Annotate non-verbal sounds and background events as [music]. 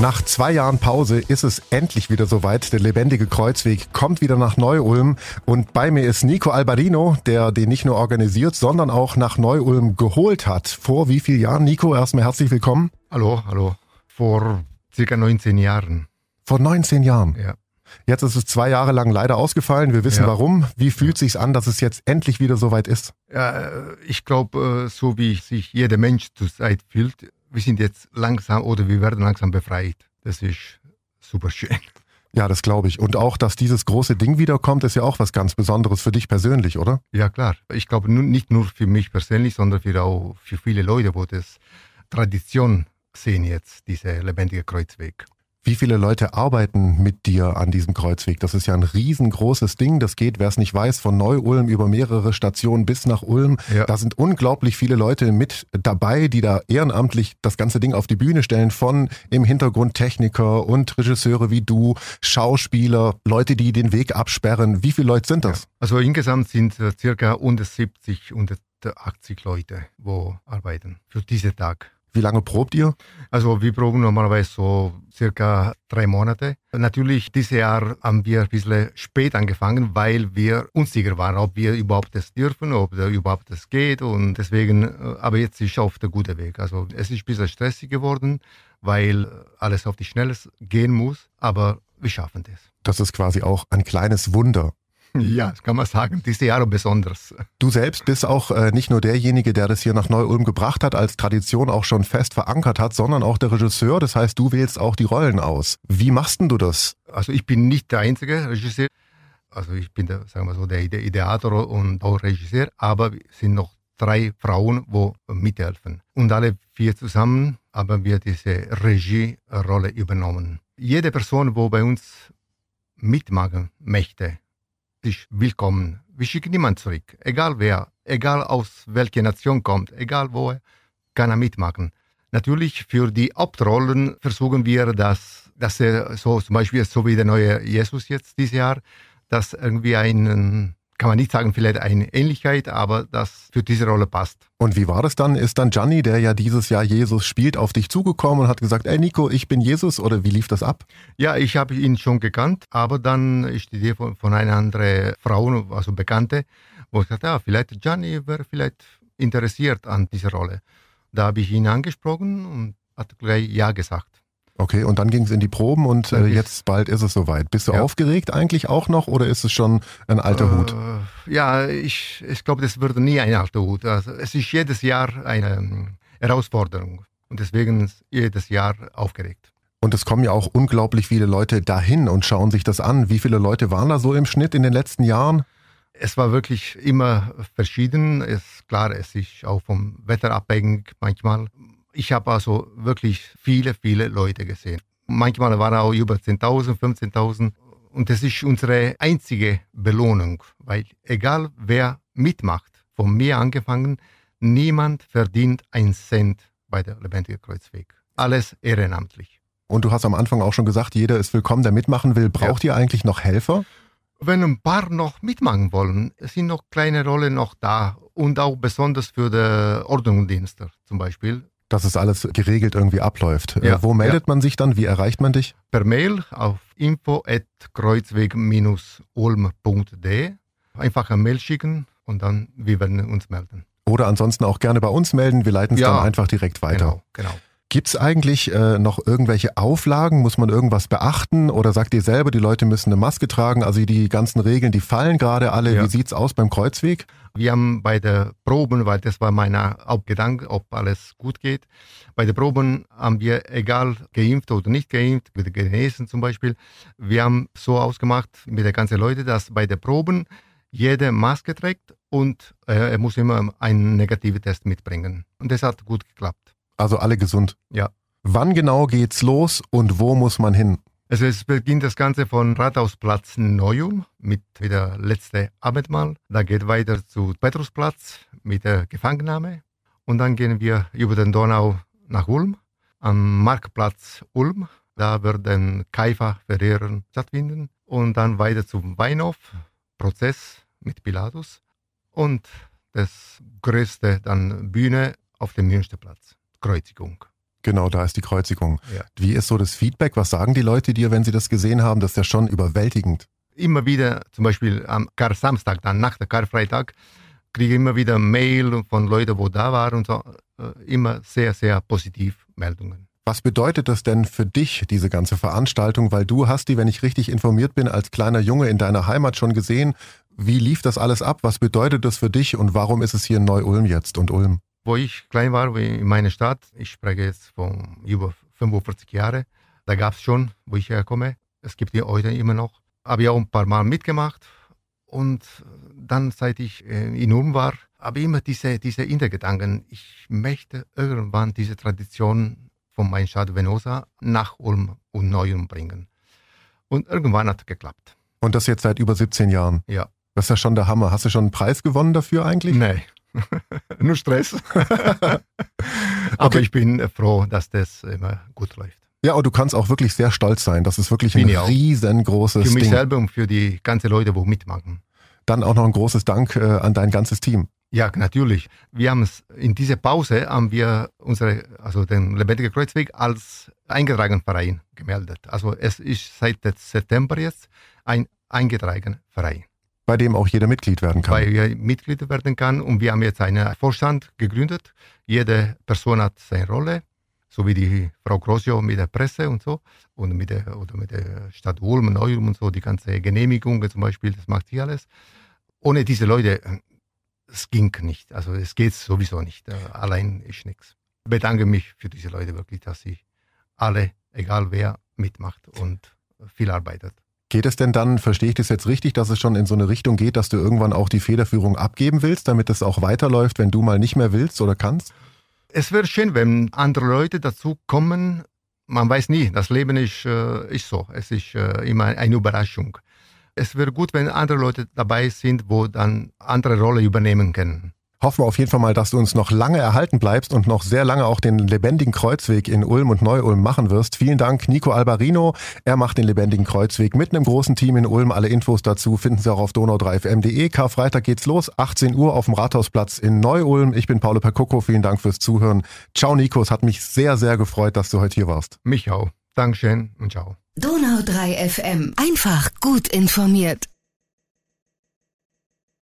Nach zwei Jahren Pause ist es endlich wieder soweit. Der lebendige Kreuzweg kommt wieder nach Neu-Ulm und bei mir ist Nico Albarino, der den nicht nur organisiert, sondern auch nach Neu-Ulm geholt hat. Vor wie vielen Jahren? Nico, erstmal herzlich willkommen. Hallo, hallo. Vor circa 19 Jahren. Vor 19 Jahren? Ja. Jetzt ist es zwei Jahre lang leider ausgefallen. Wir wissen Ja. warum. Wie fühlt sich's an, dass es jetzt endlich wieder soweit ist? Ja, äh, ich glaube, äh, so wie sich jeder Mensch zurzeit fühlt, wir sind jetzt langsam oder wir werden langsam befreit. Das ist super schön. Ja, das glaube ich. Und auch, dass dieses große Ding wiederkommt, ist ja auch was ganz Besonderes für dich persönlich, oder? Ja, klar. Ich glaube nicht nur für mich persönlich, sondern für auch für viele Leute, wo das Tradition sehen jetzt, dieser lebendige Kreuzweg. Wie viele Leute arbeiten mit dir an diesem Kreuzweg? Das ist ja ein riesengroßes Ding. Das geht, wer es nicht weiß, von Neu-Ulm über mehrere Stationen bis nach Ulm. Ja. Da sind unglaublich viele Leute mit dabei, die da ehrenamtlich das ganze Ding auf die Bühne stellen. Von im Hintergrund Techniker und Regisseure wie du, Schauspieler, Leute, die den Weg absperren. Wie viele Leute sind das? Also insgesamt sind äh, circa 170, 180 Leute, wo arbeiten für diesen Tag. Wie lange probt ihr? Also wir proben normalerweise so circa drei Monate. Natürlich, dieses Jahr haben wir ein bisschen spät angefangen, weil wir unsicher waren, ob wir überhaupt das dürfen, ob da überhaupt das geht. Und deswegen, äh, aber jetzt ist auf der gute Weg. Also es ist ein bisschen stressig geworden, weil alles auf die Schnelle gehen muss, aber wir schaffen das. Das ist quasi auch ein kleines Wunder. Ja, das kann man sagen. Dieses Jahr besonders. Du selbst bist auch äh, nicht nur derjenige, der das hier nach Neu-Ulm gebracht hat, als Tradition auch schon fest verankert hat, sondern auch der Regisseur. Das heißt, du wählst auch die Rollen aus. Wie machst denn du das? Also ich bin nicht der einzige Regisseur. Also ich bin der, sagen wir so, der Ide- Ideator und auch Regisseur, aber es sind noch drei Frauen, wo mithelfen. Und alle vier zusammen haben wir diese Regierolle übernommen. Jede Person, wo bei uns mitmachen möchte, ist willkommen. Wir schicken niemanden zurück. Egal wer, egal aus welcher Nation kommt, egal wo, kann er mitmachen. Natürlich für die Hauptrollen versuchen wir, dass, dass er so zum Beispiel so wie der neue Jesus jetzt dieses Jahr, dass irgendwie ein, kann man nicht sagen, vielleicht eine Ähnlichkeit, aber das für diese Rolle passt. Und wie war das dann? Ist dann Gianni, der ja dieses Jahr Jesus spielt, auf dich zugekommen und hat gesagt, ey Nico, ich bin Jesus oder wie lief das ab? Ja, ich habe ihn schon gekannt, aber dann ist die Idee von, von einer anderen Frau, also Bekannte, wo ich sagte, ja, vielleicht Gianni wäre vielleicht interessiert an dieser Rolle. Da habe ich ihn angesprochen und hat gleich Ja gesagt. Okay, und dann ging es in die Proben und äh, jetzt bald ist es soweit. Bist du Ja. aufgeregt eigentlich auch noch oder ist es schon ein alter Hut? Äh, ja, ich, ich glaube, das wird nie ein alter Hut. Also, es ist jedes Jahr eine ähm, Herausforderung und deswegen jedes Jahr aufgeregt. Und es kommen ja auch unglaublich viele Leute dahin und schauen sich das an. Wie viele Leute waren da so im Schnitt in den letzten Jahren? Es war wirklich immer verschieden. Es, klar, es ist auch vom Wetter abhängig manchmal. Ich habe also wirklich viele, viele Leute gesehen. Manchmal waren auch über 10.000, 15.000. Und das ist unsere einzige Belohnung, weil egal wer mitmacht, von mir angefangen, niemand verdient einen Cent bei der Lebendige Kreuzweg. Alles ehrenamtlich. Und du hast am Anfang auch schon gesagt, jeder ist willkommen, der mitmachen will. Braucht ihr eigentlich noch Helfer? Wenn ein paar noch mitmachen wollen, sind noch kleine Rollen noch da und auch besonders für die Ordnungsdienste zum Beispiel. Dass es alles geregelt irgendwie abläuft. Ja, äh, wo meldet man sich dann? Wie erreicht man dich? Per Mail auf info.kreuzweg-ulm.de einfach eine Mail schicken und dann wir werden uns melden. Oder ansonsten auch gerne bei uns melden. Wir leiten es Ja. dann einfach direkt weiter. Genau, genau. Gibt es eigentlich äh, noch irgendwelche Auflagen? Muss man irgendwas beachten? Oder sagt ihr selber, die Leute müssen eine Maske tragen? Also die ganzen Regeln, die fallen gerade alle. Ja. Wie sieht's aus beim Kreuzweg? Wir haben bei der Proben, weil das war mein Hauptgedanke, ob alles gut geht. Bei den Proben haben wir, egal geimpft oder nicht geimpft, mit den Genesen zum Beispiel, wir haben so ausgemacht mit den ganzen Leuten, dass bei den Proben jede Maske trägt und äh, er muss immer einen negativen Test mitbringen. Und das hat gut geklappt. Also alle gesund. Ja. Wann genau geht's los und wo muss man hin? Also es beginnt das Ganze von Rathausplatz Neum mit der letzte Abendmahl. Da geht weiter zu Petrusplatz mit der Gefangennahme. Und dann gehen wir über den Donau nach Ulm. Am Marktplatz Ulm, da werden Kaifa-Verehrern stattfinden. Und dann weiter zum Weinhof, Prozess mit Pilatus. Und das größte dann Bühne auf dem Münsterplatz, Kreuzigung. Genau, da ist die Kreuzigung. Ja. Wie ist so das Feedback? Was sagen die Leute dir, wenn sie das gesehen haben? Das ist ja schon überwältigend. Immer wieder, zum Beispiel am Kar-Samstag, dann nach der Karfreitag, kriege ich immer wieder Mail von Leuten, wo da waren und so. Äh, immer sehr, sehr positiv Meldungen. Was bedeutet das denn für dich, diese ganze Veranstaltung? Weil du hast die, wenn ich richtig informiert bin, als kleiner Junge in deiner Heimat schon gesehen. Wie lief das alles ab? Was bedeutet das für dich und warum ist es hier in Neu-Ulm jetzt und Ulm? Wo ich klein war, in meiner Stadt, ich spreche jetzt von über 45 Jahren, da gab es schon, wo ich herkomme. Es gibt die heute immer noch. Habe ich auch ein paar Mal mitgemacht. Und dann, seit ich äh, in Ulm war, habe ich immer diese, diese Hintergedanken, ich möchte irgendwann diese Tradition von meiner Stadt Venosa nach Ulm und Neu-Ulm bringen. Und irgendwann hat es geklappt. Und das jetzt seit über 17 Jahren? Ja. Das ist ja schon der Hammer. Hast du schon einen Preis gewonnen dafür eigentlich? Nein. [laughs] Nur Stress. [laughs] Aber Okay. ich bin froh, dass das immer gut läuft. Ja, und du kannst auch wirklich sehr stolz sein. Das ist wirklich ein Bin auch. riesengroßes Für mich Ding. selber und für die ganzen Leute, die mitmachen. Dann auch noch ein großes Dank äh, an dein ganzes Team. Ja, natürlich. Wir haben es in dieser Pause haben wir unsere, also den Lebendigen Kreuzweg als eingetragenen Verein gemeldet. Also es ist seit September jetzt ein eingetragener Verein, bei dem auch jeder Mitglied werden kann. weil wir Mitglied werden kann und wir haben jetzt einen Vorstand gegründet. Jede Person hat seine Rolle, so wie die Frau Grosio mit der Presse und so und mit der, oder mit der Stadt Ulm, Neu-Ulm und so, die ganze Genehmigung zum Beispiel, das macht sie alles. Ohne diese Leute, es ging nicht. Also es geht sowieso nicht. Allein ist nichts. Ich bedanke mich für diese Leute wirklich, dass sie alle, egal wer, mitmacht und viel arbeitet. Geht es denn dann, verstehe ich das jetzt richtig, dass es schon in so eine Richtung geht, dass du irgendwann auch die Federführung abgeben willst, damit es auch weiterläuft, wenn du mal nicht mehr willst oder kannst? Es wäre schön, wenn andere Leute dazu kommen. Man weiß nie, das Leben ist, äh, ist so. Es ist äh, immer eine Überraschung. Es wäre gut, wenn andere Leute dabei sind, wo dann andere Rolle übernehmen können. Hoffen wir auf jeden Fall mal, dass du uns noch lange erhalten bleibst und noch sehr lange auch den lebendigen Kreuzweg in Ulm und Neu-Ulm machen wirst. Vielen Dank, Nico Albarino. Er macht den lebendigen Kreuzweg mit einem großen Team in Ulm. Alle Infos dazu finden Sie auch auf donau3fm.de. Karfreitag geht's los, 18 Uhr auf dem Rathausplatz in Neu-Ulm. Ich bin Paolo Percoco. Vielen Dank fürs Zuhören. Ciao, Nico. Es hat mich sehr, sehr gefreut, dass du heute hier warst. Mich auch. Dankeschön und ciao. Donau 3 FM. Einfach gut informiert.